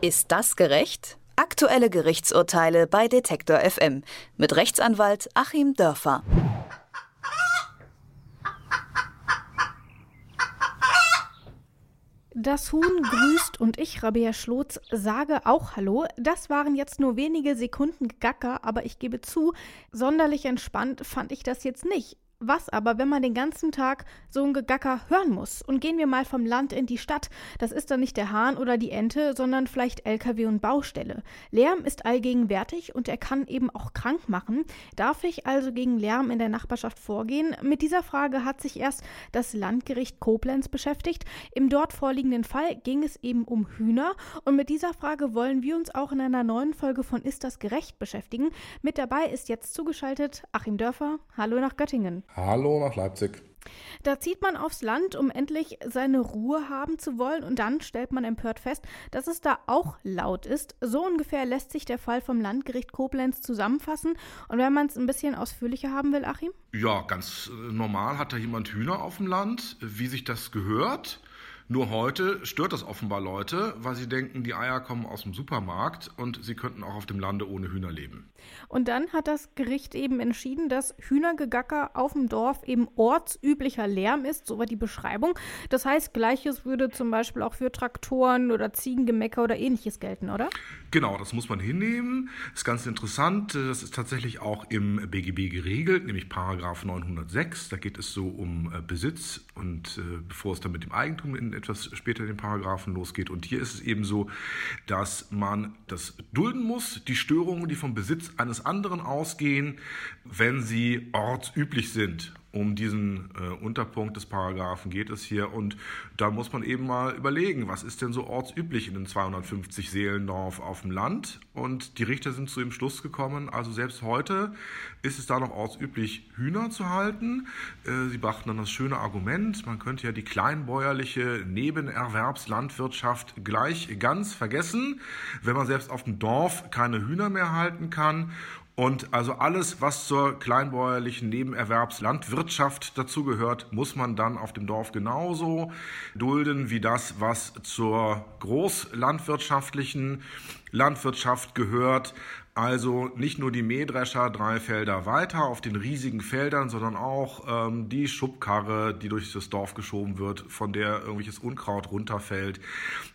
Ist das gerecht? Aktuelle Gerichtsurteile bei Detektor FM mit Rechtsanwalt Achim Dörfer. Das Huhn grüßt und ich, Rabea Schlotz, sage auch Hallo. Das waren jetzt nur wenige Sekunden Gacker, aber ich gebe zu, sonderlich entspannt fand ich das jetzt nicht. Was aber, wenn man den ganzen Tag so ein Gegacker hören muss? Und gehen wir mal vom Land in die Stadt. Das ist dann nicht der Hahn oder die Ente, sondern vielleicht LKW und Baustelle. Lärm ist allgegenwärtig und er kann eben auch krank machen. Darf ich also gegen Lärm in der Nachbarschaft vorgehen? Mit dieser Frage hat sich erst das Landgericht Koblenz beschäftigt. Im dort vorliegenden Fall ging es eben um Hühner. Und mit dieser Frage wollen wir uns auch in einer neuen Folge von Ist das gerecht beschäftigen. Mit dabei ist jetzt zugeschaltet Achim Dörfer. Hallo nach Göttingen. Hallo nach Leipzig. Da zieht man aufs Land, um endlich seine Ruhe haben zu wollen, und dann stellt man empört fest, dass es da auch laut ist. So ungefähr lässt sich der Fall vom Landgericht Koblenz zusammenfassen. Und wenn man es ein bisschen ausführlicher haben will, Achim? Ja, ganz äh, normal hat da jemand Hühner auf dem Land, wie sich das gehört. Nur heute stört das offenbar Leute, weil sie denken, die Eier kommen aus dem Supermarkt und sie könnten auch auf dem Lande ohne Hühner leben. Und dann hat das Gericht eben entschieden, dass Hühnergegacker auf dem Dorf eben ortsüblicher Lärm ist, so war die Beschreibung. Das heißt, gleiches würde zum Beispiel auch für Traktoren oder Ziegengemecker oder ähnliches gelten, oder? Genau, das muss man hinnehmen. Das ist ganz interessant. Das ist tatsächlich auch im BGB geregelt, nämlich Paragraph 906. Da geht es so um äh, Besitz und äh, bevor es dann mit dem Eigentum in etwas später in den Paragraphen losgeht. Und hier ist es eben so, dass man das dulden muss, die Störungen, die vom Besitz eines anderen ausgehen, wenn sie ortsüblich sind um diesen äh, Unterpunkt des Paragraphen geht es hier. Und da muss man eben mal überlegen, was ist denn so ortsüblich in den 250 Seelendorf auf dem Land? Und die Richter sind zu dem Schluss gekommen, also selbst heute ist es da noch ortsüblich, Hühner zu halten. Äh, sie brachten dann das schöne Argument, man könnte ja die kleinbäuerliche Nebenerwerbslandwirtschaft gleich ganz vergessen, wenn man selbst auf dem Dorf keine Hühner mehr halten kann und also alles, was zur kleinbäuerlichen Nebenerwerbslandwirtschaft dazugehört, muss man dann auf dem Dorf genauso dulden wie das, was zur großlandwirtschaftlichen Landwirtschaft gehört. Also nicht nur die Mähdrescher drei Felder weiter auf den riesigen Feldern, sondern auch ähm, die Schubkarre, die durch das Dorf geschoben wird, von der irgendwelches Unkraut runterfällt.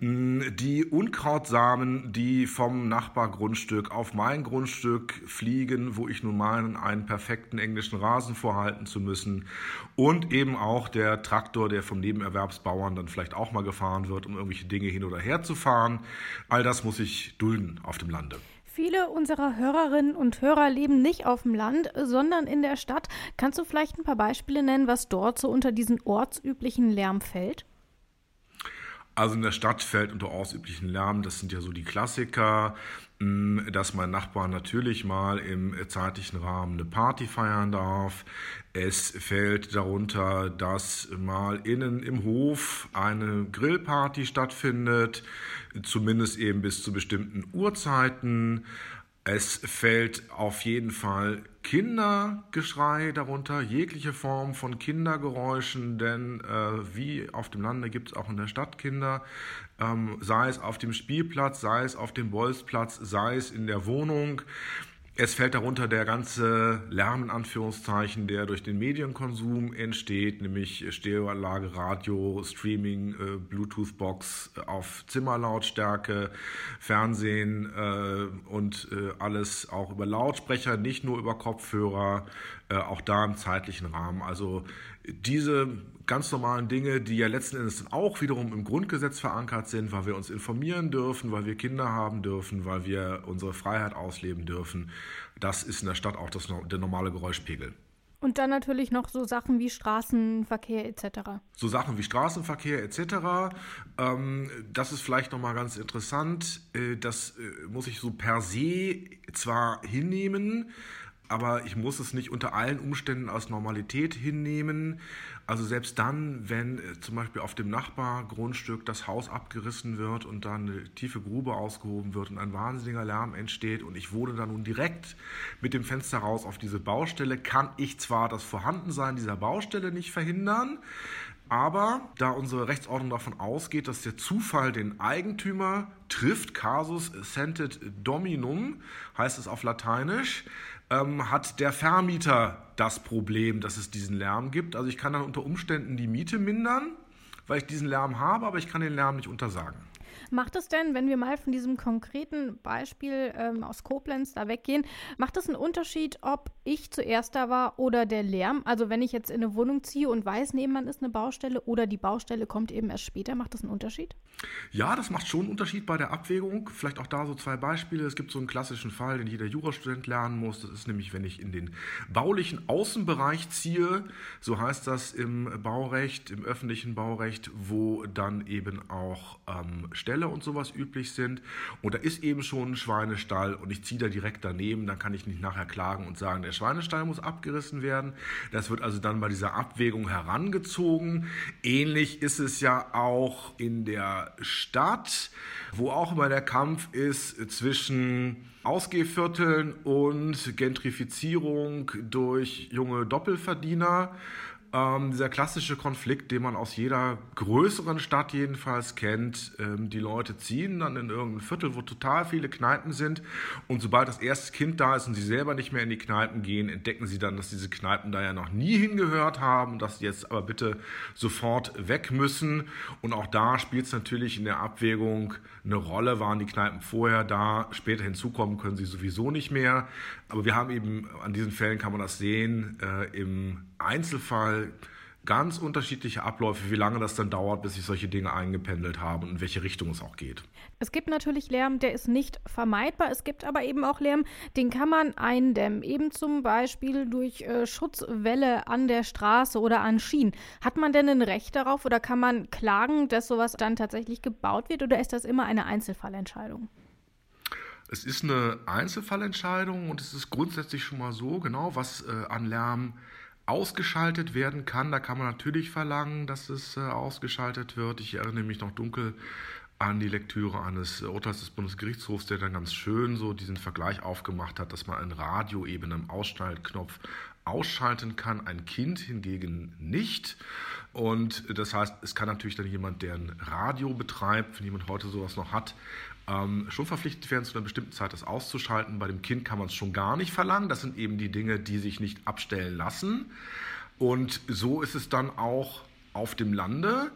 Mm, die Unkrautsamen, die vom Nachbargrundstück auf mein Grundstück fliegen, wo ich nun meine, einen perfekten englischen Rasen vorhalten zu müssen. Und eben auch der Traktor, der vom Nebenerwerbsbauern dann vielleicht auch mal gefahren wird, um irgendwelche Dinge hin oder her zu fahren. All das muss ich dulden auf dem Lande. Viele unserer Hörerinnen und Hörer leben nicht auf dem Land, sondern in der Stadt. Kannst du vielleicht ein paar Beispiele nennen, was dort so unter diesen ortsüblichen Lärm fällt? Also in der Stadt fällt unter ortsüblichen Lärm, das sind ja so die Klassiker, hm, dass mein Nachbar natürlich mal im zeitlichen Rahmen eine Party feiern darf. Es fällt darunter, dass mal innen im Hof eine Grillparty stattfindet, zumindest eben bis zu bestimmten Uhrzeiten. Es fällt auf jeden Fall Kindergeschrei darunter, jegliche Form von Kindergeräuschen, denn äh, wie auf dem Lande gibt es auch in der Stadt Kinder, ähm, sei es auf dem Spielplatz, sei es auf dem Bolzplatz, sei es in der Wohnung. Es fällt darunter der ganze Lärm in Anführungszeichen, der durch den Medienkonsum entsteht, nämlich Stereoanlage, Radio, Streaming, äh, Bluetooth-Box auf Zimmerlautstärke, Fernsehen äh, und äh, alles auch über Lautsprecher, nicht nur über Kopfhörer, äh, auch da im zeitlichen Rahmen. Also diese ganz normalen Dinge, die ja letzten Endes auch wiederum im Grundgesetz verankert sind, weil wir uns informieren dürfen, weil wir Kinder haben dürfen, weil wir unsere Freiheit ausleben dürfen, das ist in der Stadt auch das, der normale Geräuschpegel. Und dann natürlich noch so Sachen wie Straßenverkehr etc. So Sachen wie Straßenverkehr etc. Ähm, das ist vielleicht nochmal ganz interessant. Äh, das äh, muss ich so per se zwar hinnehmen, aber ich muss es nicht unter allen Umständen als Normalität hinnehmen. Also selbst dann, wenn äh, zum Beispiel auf dem Nachbargrundstück das Haus abgerissen wird und dann eine tiefe Grube ausgehoben wird und ein wahnsinniger Lärm entsteht und ich wohne dann nun direkt mit dem Fenster raus auf diese Baustelle, kann ich zwar das Vorhandensein dieser Baustelle nicht verhindern, Aber da unsere Rechtsordnung davon ausgeht, dass der Zufall den Eigentümer trifft, casus sentit dominum, heißt es auf Lateinisch, ähm, hat der Vermieter das Problem, dass es diesen Lärm gibt. Also ich kann dann unter Umständen die Miete mindern, weil ich diesen Lärm habe, aber ich kann den Lärm nicht untersagen. Macht es denn, wenn wir mal von diesem konkreten Beispiel ähm, aus Koblenz da weggehen, macht es einen Unterschied, ob ich zuerst da war oder der Lärm? Also wenn ich jetzt in eine Wohnung ziehe und weiß, nebenan ist eine Baustelle oder die Baustelle kommt eben erst später, macht das einen Unterschied? Ja, das macht schon einen Unterschied bei der Abwägung. Vielleicht auch da so zwei Beispiele. Es gibt so einen klassischen Fall, den jeder Jurastudent lernen muss. Das ist nämlich, wenn ich in den baulichen Außenbereich ziehe, so heißt das im Baurecht, im öffentlichen Baurecht, wo dann eben auch ähm, Ställe und sowas üblich sind. Und da ist eben schon ein Schweinestall und ich ziehe da direkt daneben, dann kann ich nicht nachher klagen und sagen, der Schweinestall muss abgerissen werden. Das wird also dann bei dieser Abwägung herangezogen. Ähnlich ist es ja auch in der Stadt, wo auch immer der Kampf ist zwischen Ausgehvierteln und Gentrifizierung durch junge Doppelverdiener. Ähm, dieser klassische Konflikt, den man aus jeder größeren Stadt jedenfalls kennt. Ähm, die Leute ziehen dann in irgendein Viertel, wo total viele Kneipen sind. Und sobald das erste Kind da ist und sie selber nicht mehr in die Kneipen gehen, entdecken sie dann, dass diese Kneipen da ja noch nie hingehört haben, dass sie jetzt aber bitte sofort weg müssen. Und auch da spielt es natürlich in der Abwägung eine Rolle. Waren die Kneipen vorher da? Später hinzukommen können sie sowieso nicht mehr. Aber wir haben eben, an diesen Fällen kann man das sehen, äh, im Einzelfall ganz unterschiedliche Abläufe, wie lange das dann dauert, bis sich solche Dinge eingependelt haben und in welche Richtung es auch geht. Es gibt natürlich Lärm, der ist nicht vermeidbar. Es gibt aber eben auch Lärm, den kann man eindämmen. Eben zum Beispiel durch äh, Schutzwälle an der Straße oder an Schienen. Hat man denn ein Recht darauf oder kann man klagen, dass sowas dann tatsächlich gebaut wird oder ist das immer eine Einzelfallentscheidung? Es ist eine Einzelfallentscheidung und es ist grundsätzlich schon mal so, genau, was äh, an Lärm ausgeschaltet werden kann. Da kann man natürlich verlangen, dass es äh, ausgeschaltet wird. Ich erinnere mich noch dunkel an die Lektüre eines Urteils des Bundesgerichtshofs, der dann ganz schön so diesen Vergleich aufgemacht hat, dass man ein Radio eben am Ausschaltknopf ausschalten kann, ein Kind hingegen nicht. Und das heißt, es kann natürlich dann jemand, der ein Radio betreibt, wenn jemand heute sowas noch hat, ähm, schon verpflichtet werden, zu einer bestimmten Zeit das auszuschalten. Bei dem Kind kann man es schon gar nicht verlangen. Das sind eben die Dinge, die sich nicht abstellen lassen. Und so ist es dann auch auf dem Lande.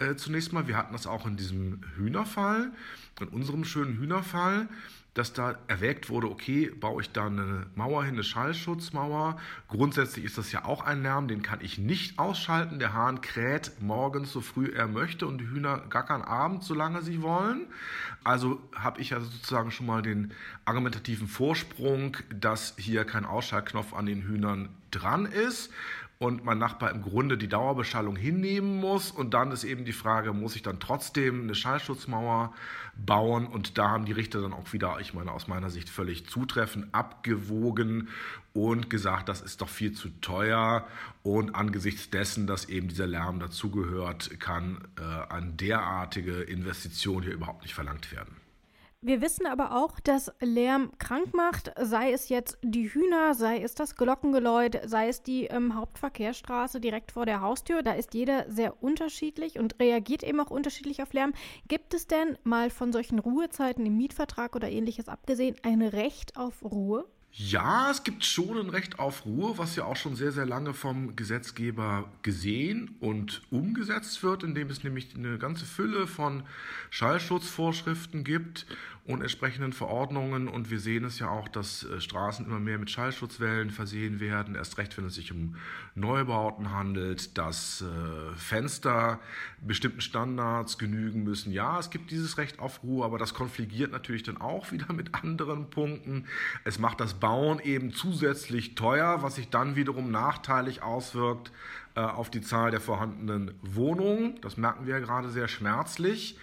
Äh, zunächst mal, wir hatten das auch in diesem Hühnerfall, in unserem schönen Hühnerfall dass da erwägt wurde, okay, baue ich da eine Mauer hin, eine Schallschutzmauer. Grundsätzlich ist das ja auch ein Lärm, den kann ich nicht ausschalten. Der Hahn kräht morgens so früh er möchte und die Hühner gackern abends, solange sie wollen. Also habe ich ja sozusagen schon mal den argumentativen Vorsprung, dass hier kein Ausschaltknopf an den Hühnern dran ist und mein Nachbar im Grunde die Dauerbeschallung hinnehmen muss. Und dann ist eben die Frage, muss ich dann trotzdem eine Schallschutzmauer bauen? Und da haben die Richter dann auch wieder, ich meine, aus meiner Sicht völlig zutreffend abgewogen und gesagt, das ist doch viel zu teuer. Und angesichts dessen, dass eben dieser Lärm dazugehört, kann äh, eine derartige Investition hier überhaupt nicht verlangt werden. Wir wissen aber auch, dass Lärm krank macht, sei es jetzt die Hühner, sei es das Glockengeläut, sei es die ähm, Hauptverkehrsstraße direkt vor der Haustür. Da ist jeder sehr unterschiedlich und reagiert eben auch unterschiedlich auf Lärm. Gibt es denn mal von solchen Ruhezeiten im Mietvertrag oder ähnliches abgesehen ein Recht auf Ruhe? Ja, es gibt schon ein Recht auf Ruhe, was ja auch schon sehr, sehr lange vom Gesetzgeber gesehen und umgesetzt wird, indem es nämlich eine ganze Fülle von Schallschutzvorschriften gibt und entsprechenden Verordnungen. Und wir sehen es ja auch, dass äh, Straßen immer mehr mit Schallschutzwellen versehen werden, erst recht, wenn es sich um Neubauten handelt, dass äh, Fenster bestimmten Standards genügen müssen. Ja, es gibt dieses Recht auf Ruhe, aber das konfligiert natürlich dann auch wieder mit anderen Punkten. Es macht das Bauen eben zusätzlich teuer, was sich dann wiederum nachteilig auswirkt äh, auf die Zahl der vorhandenen Wohnungen. Das merken wir ja gerade sehr schmerzlich.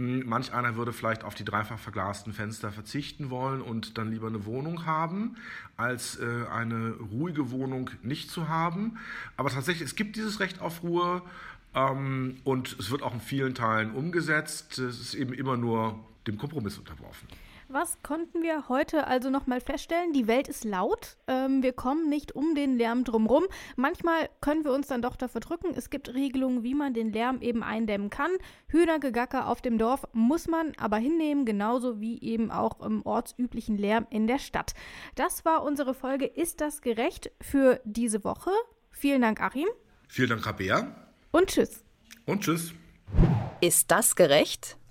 Hm, manch einer würde vielleicht auf die dreifach verglasten Fenster verzichten wollen und dann lieber eine Wohnung haben, als äh, eine ruhige Wohnung nicht zu haben. Aber tatsächlich, es gibt dieses Recht auf Ruhe ähm, und es wird auch in vielen Teilen umgesetzt. Es ist eben immer nur dem Kompromiss unterworfen. Was konnten wir heute also nochmal feststellen? Die Welt ist laut. Ähm, wir kommen nicht um den Lärm drumherum. Manchmal können wir uns dann doch dafür drücken. Es gibt Regelungen, wie man den Lärm eben eindämmen kann. Hühnergegacker auf dem Dorf muss man aber hinnehmen, genauso wie eben auch im ortsüblichen Lärm in der Stadt. Das war unsere Folge Ist das gerecht für diese Woche? Vielen Dank, Achim. Vielen Dank, Rabea. Und tschüss. Und tschüss. Ist das gerecht?